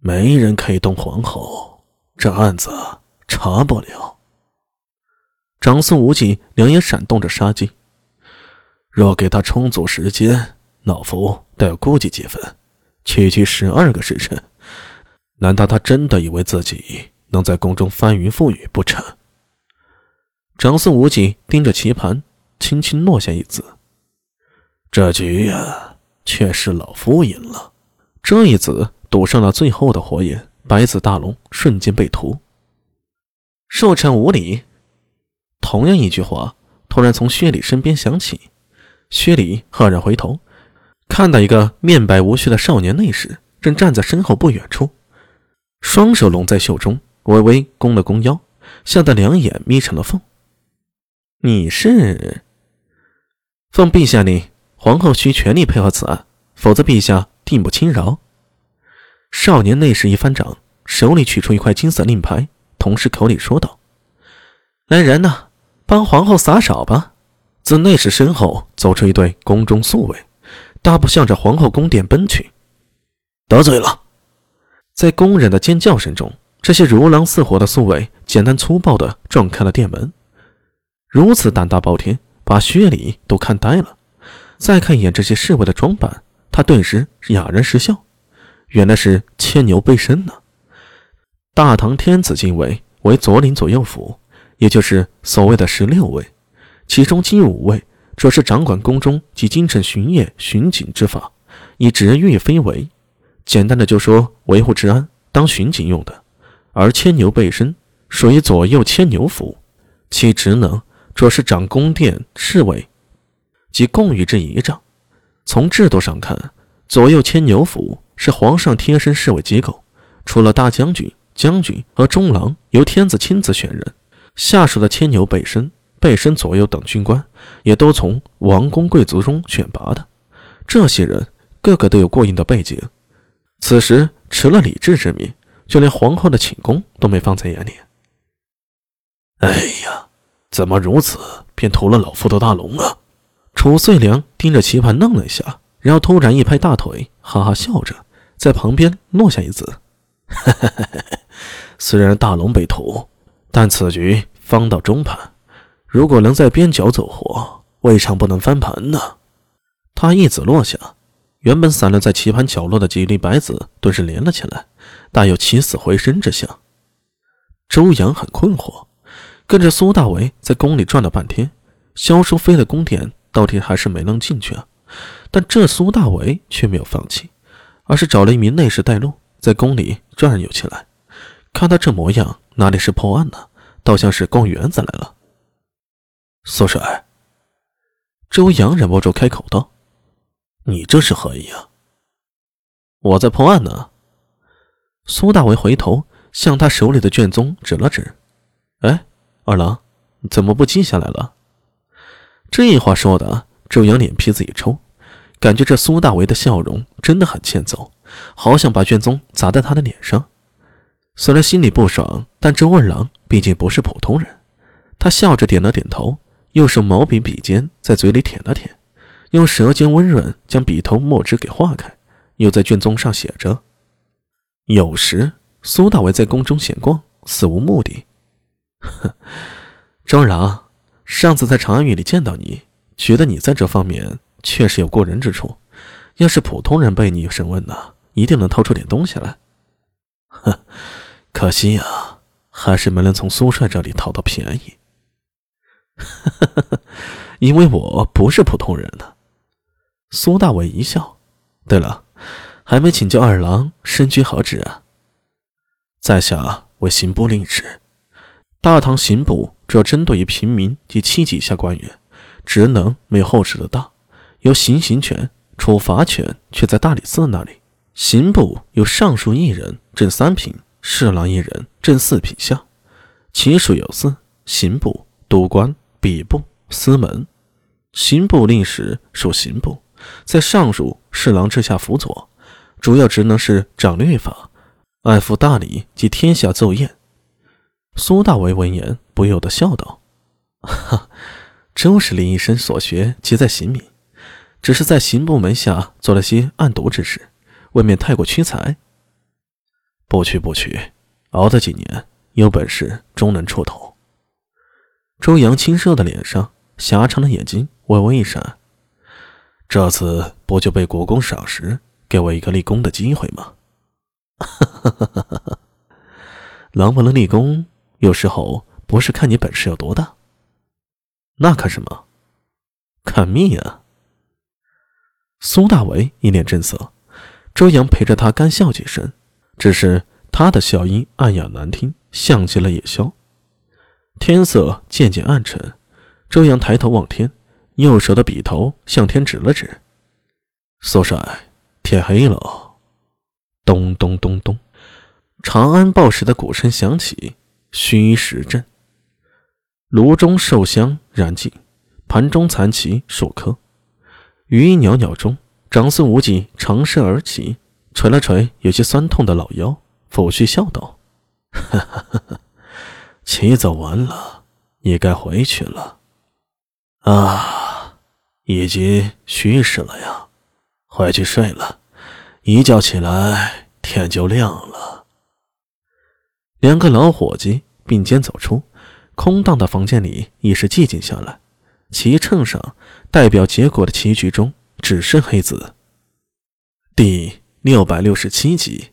没人可以动皇后，这案子查不了。长孙无忌两眼闪动着杀机。若给他充足时间，老夫倒要估计几分。区区十二个时辰，难道他真的以为自己能在宫中翻云覆雨不成？长孙无忌盯着棋盘，轻轻落下一子：“这局呀，却是老夫赢了。”这一子赌上了最后的火眼，白子大龙瞬间被屠。寿辰无礼。同样一句话，突然从薛礼身边响起。薛礼赫然回头，看到一个面白无须的少年内侍正站在身后不远处，双手拢在袖中，微微弓了弓腰，吓得两眼眯成了缝。你是？奉陛下令，皇后需全力配合此案，否则陛下定不轻饶。少年内侍一翻掌，手里取出一块金色令牌，同时口里说道：“来人呐，帮皇后洒扫吧。”自内侍身后走出一队宫中宿卫，大步向着皇后宫殿奔去。得罪了！在宫人的尖叫声中，这些如狼似虎的宿卫简单粗暴地撞开了殿门。如此胆大包天，把薛礼都看呆了。再看一眼这些侍卫的装扮，他顿时哑然失笑。原来是牵牛背身呢。大唐天子禁卫为左领左右府，也就是所谓的十六位。其中金五位主要是掌管宫中及京城巡夜巡警之法，以职御非为。简单的就说维护治安、当巡警用的。而牵牛背身属于左右牵牛府，其职能主要是掌宫殿侍卫及供御之仪仗。从制度上看，左右牵牛府是皇上贴身侍卫机构，除了大将军、将军和中郎由天子亲自选人，下属的牵牛背身。背身左右等军官也都从王公贵族中选拔的，这些人个个都有过硬的背景。此时迟了李治之命，就连皇后的寝宫都没放在眼里。哎呀，怎么如此，便屠了老夫的大龙啊！楚遂良盯着棋盘愣了一下，然后突然一拍大腿，哈哈笑着，在旁边落下一字：“ 虽然大龙被屠，但此局方到中盘。”如果能在边角走活，未尝不能翻盘呢。他一子落下，原本散落在棋盘角落的几粒白子顿时连了起来，大有起死回生之象。周阳很困惑，跟着苏大为在宫里转了半天，萧淑妃的宫殿到底还是没能进去啊。但这苏大为却没有放弃，而是找了一名内侍带路，在宫里转悠起来。看他这模样，哪里是破案呢？倒像是逛园子来了。苏帅，周阳忍不住开口道：“你这是何意啊？”我在破案呢。苏大为回头向他手里的卷宗指了指：“哎，二郎，怎么不记下来了？”这话说的，周阳脸皮子一抽，感觉这苏大为的笑容真的很欠揍，好想把卷宗砸在他的脸上。虽然心里不爽，但周二郎毕竟不是普通人，他笑着点了点头。又是毛笔笔尖在嘴里舔了舔，用舌尖温润将笔头墨汁给化开，又在卷宗上写着：“有时苏大为在宫中闲逛，死无目的。”哼，周二郎，上次在长安狱里见到你，觉得你在这方面确实有过人之处。要是普通人被你审问呢，一定能掏出点东西来。哼，可惜呀，还是没能从苏帅这里讨到便宜。因为我不是普通人呢。苏大伟一笑。对了，还没请教二郎身居何职啊？在下为刑部令史。大唐刑部主要针对于平民及七级以下官员，职能没有后世的大，有行刑权，处罚权却在大理寺那里。刑部有尚书一人，正三品；侍郎一人，正四品下。其属有四：刑部、督官。笔部、司门、刑部令史属刑部，在尚书、侍郎之下辅佐，主要职能是掌律法、爱抚大理及天下奏宴。苏大为闻言不由得笑道：“哈，周氏林一生所学皆在刑名，只是在刑部门下做了些暗读之事，未免太过屈才。”不屈不屈，熬得几年，有本事终能出头。周阳清瘦的脸上，狭长的眼睛微微一闪。这次不就被国公赏识，给我一个立功的机会吗？哈哈哈哈哈！能不能立功，有时候不是看你本事有多大，那看什么？看命啊！苏大为一脸正色，周阳陪着他干笑几声。只是他的笑音暗哑难听，像极了夜宵。天色渐渐暗沉，周阳抬头望天，右手的笔头向天指了指：“苏帅，天黑了。”咚咚咚咚，长安报时的鼓声响起，虚实震。炉中寿香燃尽，盘中残棋数颗。余音袅袅中，长孙无忌长身而起。捶了捶有些酸痛的老腰，抚恤笑道：“哈哈哈哈棋走完了，你该回去了。啊，已经戌时了呀，回去睡了。一觉起来，天就亮了。”两个老伙计并肩走出，空荡的房间里已是寂静下来。棋秤上代表结果的棋局中，只剩黑子。第。六百六十七集。